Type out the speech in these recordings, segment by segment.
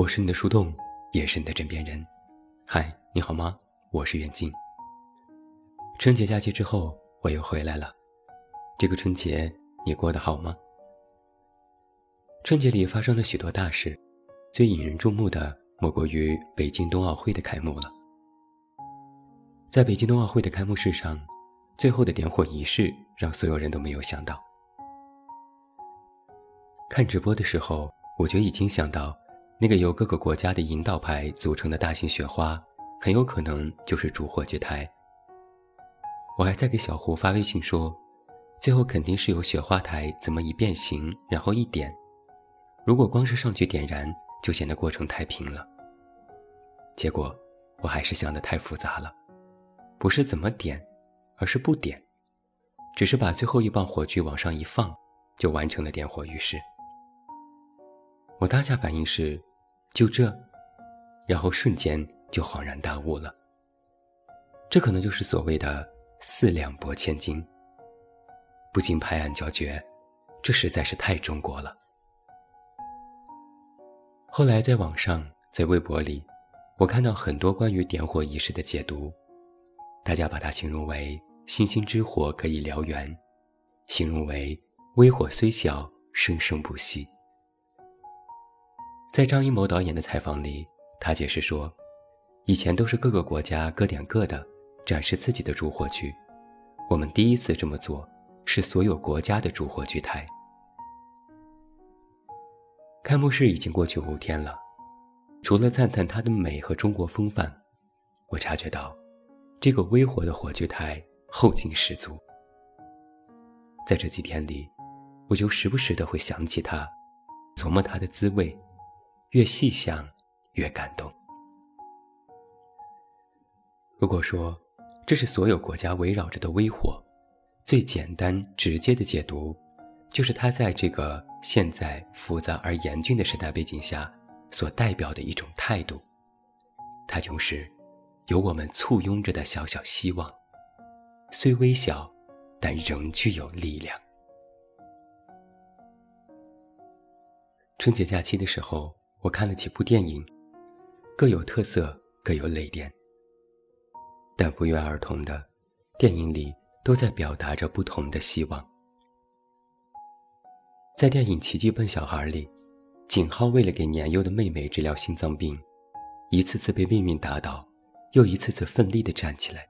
我是你的树洞，也是你的枕边人。嗨，你好吗？我是远近。春节假期之后，我又回来了。这个春节你过得好吗？春节里发生了许多大事，最引人注目的莫过于北京冬奥会的开幕了。在北京冬奥会的开幕式上，最后的点火仪式让所有人都没有想到。看直播的时候，我就已经想到。那个由各个国家的引导牌组成的大型雪花，很有可能就是主火炬台。我还在给小胡发微信说，最后肯定是由雪花台怎么一变形，然后一点。如果光是上去点燃，就显得过程太平了。结果我还是想的太复杂了，不是怎么点，而是不点，只是把最后一棒火炬往上一放，就完成了点火仪式。我当下反应是。就这，然后瞬间就恍然大悟了。这可能就是所谓的“四两拨千斤”。不禁拍案叫绝，这实在是太中国了。后来在网上，在微博里，我看到很多关于点火仪式的解读，大家把它形容为“星星之火可以燎原”，形容为“微火虽小，生生不息”。在张艺谋导演的采访里，他解释说，以前都是各个国家各点各的，展示自己的烛火炬。我们第一次这么做，是所有国家的烛火炬台。开幕式已经过去五天了，除了赞叹它的美和中国风范，我察觉到，这个微火的火炬台后劲十足。在这几天里，我就时不时的会想起它，琢磨它的滋味。越细想，越感动。如果说这是所有国家围绕着的微火，最简单直接的解读，就是它在这个现在复杂而严峻的时代背景下所代表的一种态度。它就是有我们簇拥着的小小希望，虽微小，但仍具有力量。春节假期的时候。我看了几部电影，各有特色，各有泪点，但不约而同的，电影里都在表达着不同的希望。在电影《奇迹笨小孩》里，景浩为了给年幼的妹妹治疗心脏病，一次次被命运打倒，又一次次奋力地站起来。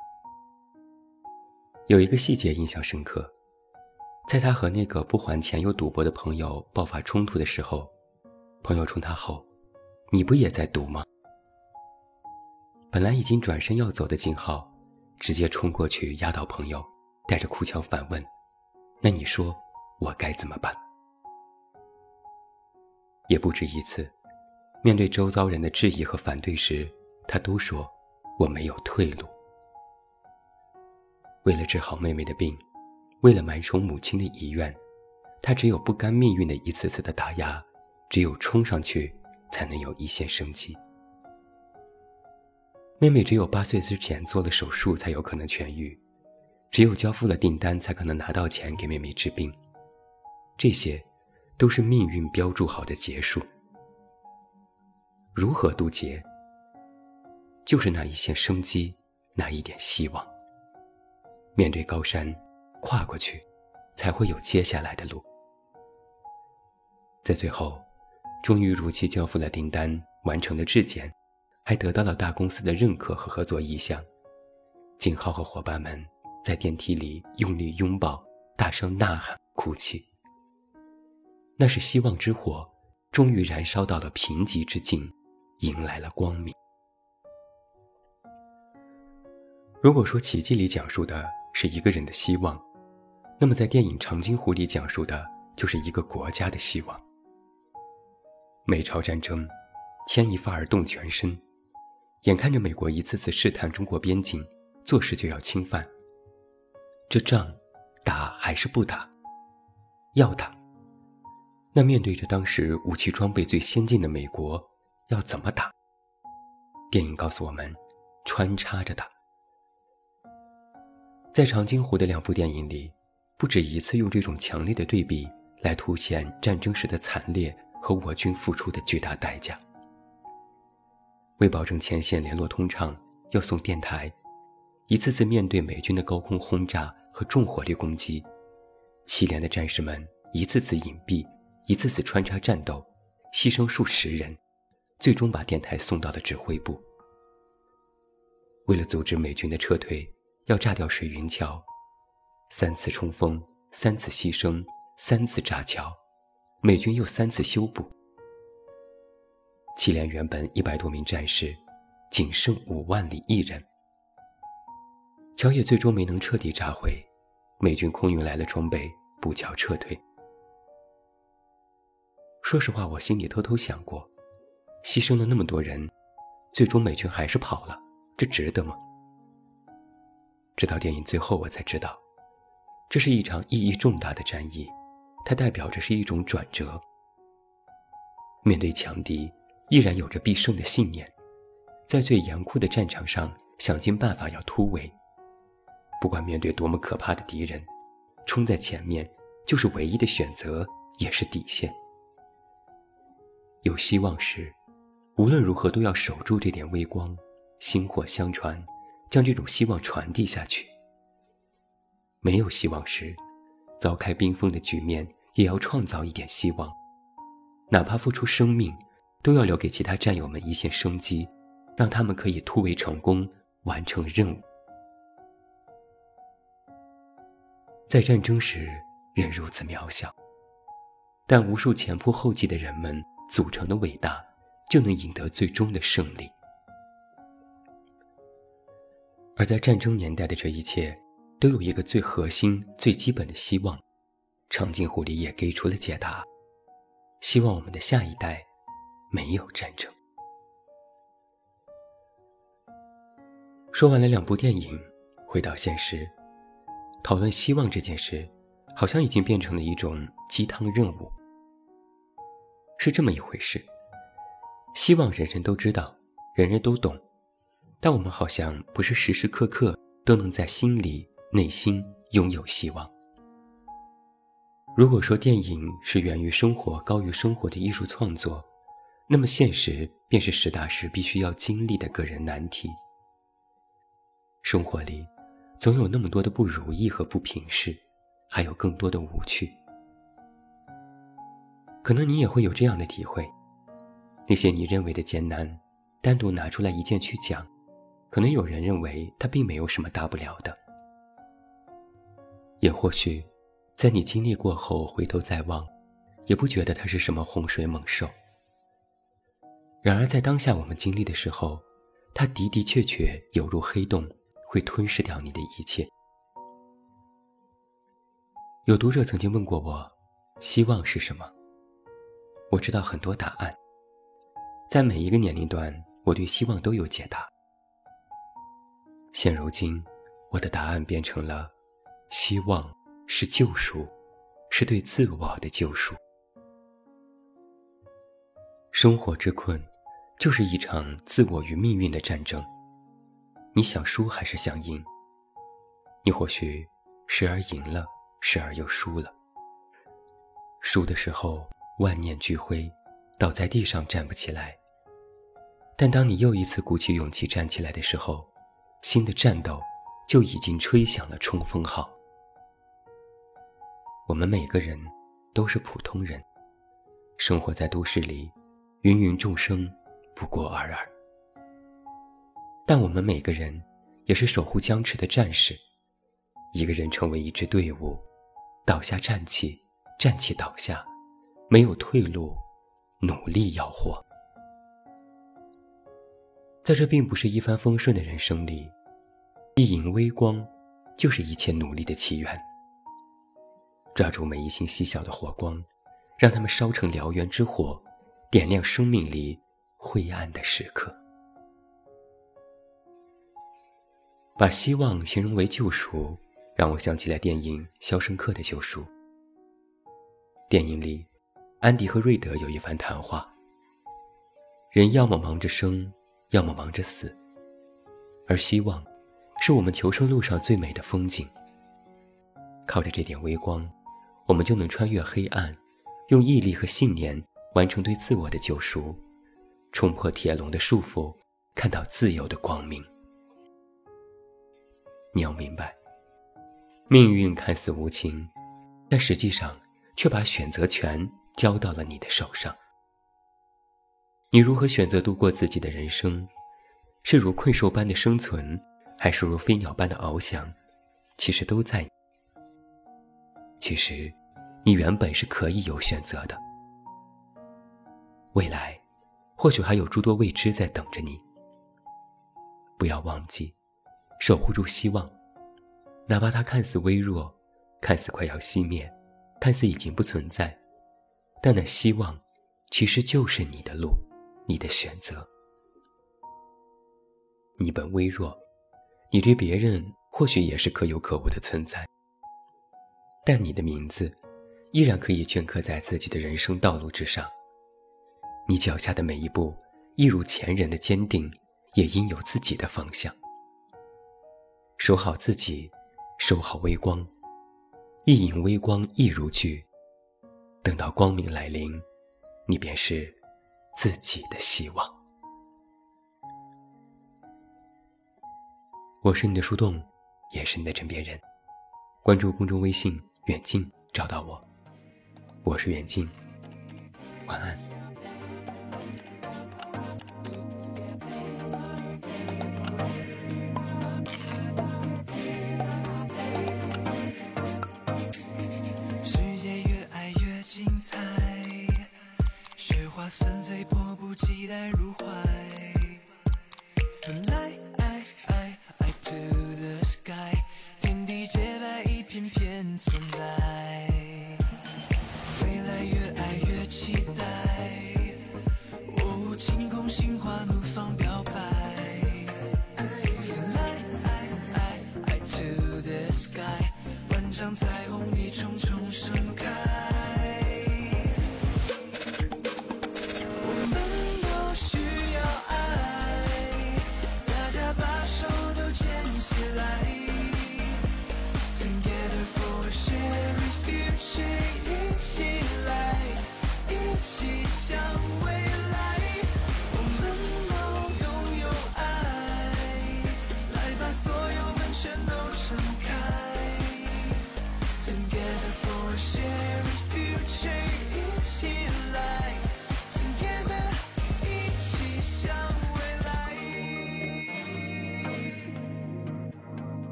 有一个细节印象深刻，在他和那个不还钱又赌博的朋友爆发冲突的时候。朋友冲他吼：“你不也在赌吗？”本来已经转身要走的金浩，直接冲过去压倒朋友，带着哭腔反问：“那你说我该怎么办？”也不止一次，面对周遭人的质疑和反对时，他都说：“我没有退路。”为了治好妹妹的病，为了满足母亲的遗愿，他只有不甘命运的一次次的打压。只有冲上去，才能有一线生机。妹妹只有八岁之前做了手术，才有可能痊愈；只有交付了订单，才可能拿到钱给妹妹治病。这些，都是命运标注好的结束。如何渡劫？就是那一线生机，那一点希望。面对高山，跨过去，才会有接下来的路。在最后。终于如期交付了订单，完成了质检，还得到了大公司的认可和合作意向。景浩和伙伴们在电梯里用力拥抱，大声呐喊，哭泣。那是希望之火，终于燃烧到了贫瘠之境，迎来了光明。如果说《奇迹》里讲述的是一个人的希望，那么在电影《长津湖》里讲述的就是一个国家的希望。美朝战争，牵一发而动全身，眼看着美国一次次试探中国边境，做事就要侵犯。这仗，打还是不打？要打。那面对着当时武器装备最先进的美国，要怎么打？电影告诉我们，穿插着打。在长津湖的两部电影里，不止一次用这种强烈的对比来凸显战争时的惨烈。和我军付出的巨大代价。为保证前线联络通畅，要送电台，一次次面对美军的高空轰炸和重火力攻击，七连的战士们一次次隐蔽，一次次穿插战斗，牺牲数十人，最终把电台送到了指挥部。为了阻止美军的撤退，要炸掉水云桥，三次冲锋，三次牺牲，三次炸桥，美军又三次修补。七连原本一百多名战士，仅剩五万里一人。桥也最终没能彻底炸毁，美军空运来了装备，补桥撤退。说实话，我心里偷偷想过，牺牲了那么多人，最终美军还是跑了，这值得吗？直到电影最后，我才知道，这是一场意义重大的战役，它代表着是一种转折。面对强敌。依然有着必胜的信念，在最严酷的战场上想尽办法要突围。不管面对多么可怕的敌人，冲在前面就是唯一的选择，也是底线。有希望时，无论如何都要守住这点微光，薪火相传，将这种希望传递下去。没有希望时，凿开冰封的局面，也要创造一点希望，哪怕付出生命。都要留给其他战友们一线生机，让他们可以突围成功，完成任务。在战争时，人如此渺小，但无数前仆后继的人们组成的伟大，就能赢得最终的胜利。而在战争年代的这一切，都有一个最核心、最基本的希望，长津湖里也给出了解答：希望我们的下一代。没有战争。说完了两部电影，回到现实，讨论希望这件事，好像已经变成了一种鸡汤任务。是这么一回事，希望人人都知道，人人都懂，但我们好像不是时时刻刻都能在心里、内心拥有希望。如果说电影是源于生活、高于生活的艺术创作，那么，现实便是实打实必须要经历的个人难题。生活里，总有那么多的不如意和不平事，还有更多的无趣。可能你也会有这样的体会：那些你认为的艰难，单独拿出来一件去讲，可能有人认为它并没有什么大不了的。也或许，在你经历过后回头再望，也不觉得它是什么洪水猛兽。然而，在当下我们经历的时候，它的的确确犹如黑洞，会吞噬掉你的一切。有读者曾经问过我，希望是什么？我知道很多答案。在每一个年龄段，我对希望都有解答。现如今，我的答案变成了：希望是救赎，是对自我的救赎。生活之困。就是一场自我与命运的战争。你想输还是想赢？你或许时而赢了，时而又输了。输的时候万念俱灰，倒在地上站不起来。但当你又一次鼓起勇气站起来的时候，新的战斗就已经吹响了冲锋号。我们每个人都是普通人，生活在都市里，芸芸众生。不过尔尔，但我们每个人也是守护僵持的战士。一个人成为一支队伍，倒下站起，站起倒下，没有退路，努力要活。在这并不是一帆风顺的人生里，一影微光，就是一切努力的起源。抓住每一星细小的火光，让它们烧成燎原之火，点亮生命里。灰暗的时刻，把希望形容为救赎，让我想起了电影《肖申克的救赎》。电影里，安迪和瑞德有一番谈话：人要么忙着生，要么忙着死，而希望，是我们求生路上最美的风景。靠着这点微光，我们就能穿越黑暗，用毅力和信念完成对自我的救赎。冲破铁笼的束缚，看到自由的光明。你要明白，命运看似无情，但实际上却把选择权交到了你的手上。你如何选择度过自己的人生，是如困兽般的生存，还是如飞鸟般的翱翔，其实都在。其实，你原本是可以有选择的。未来，或许还有诸多未知在等着你。不要忘记，守护住希望，哪怕它看似微弱，看似快要熄灭，看似已经不存在，但那希望，其实就是你的路。你的选择，你本微弱，你对别人或许也是可有可无的存在，但你的名字依然可以镌刻在自己的人生道路之上。你脚下的每一步，一如前人的坚定，也应有自己的方向。守好自己，守好微光，一影微光一如炬，等到光明来临，你便是。自己的希望。我是你的树洞，也是你的枕边人。关注公众微信“远近”，找到我。我是袁静，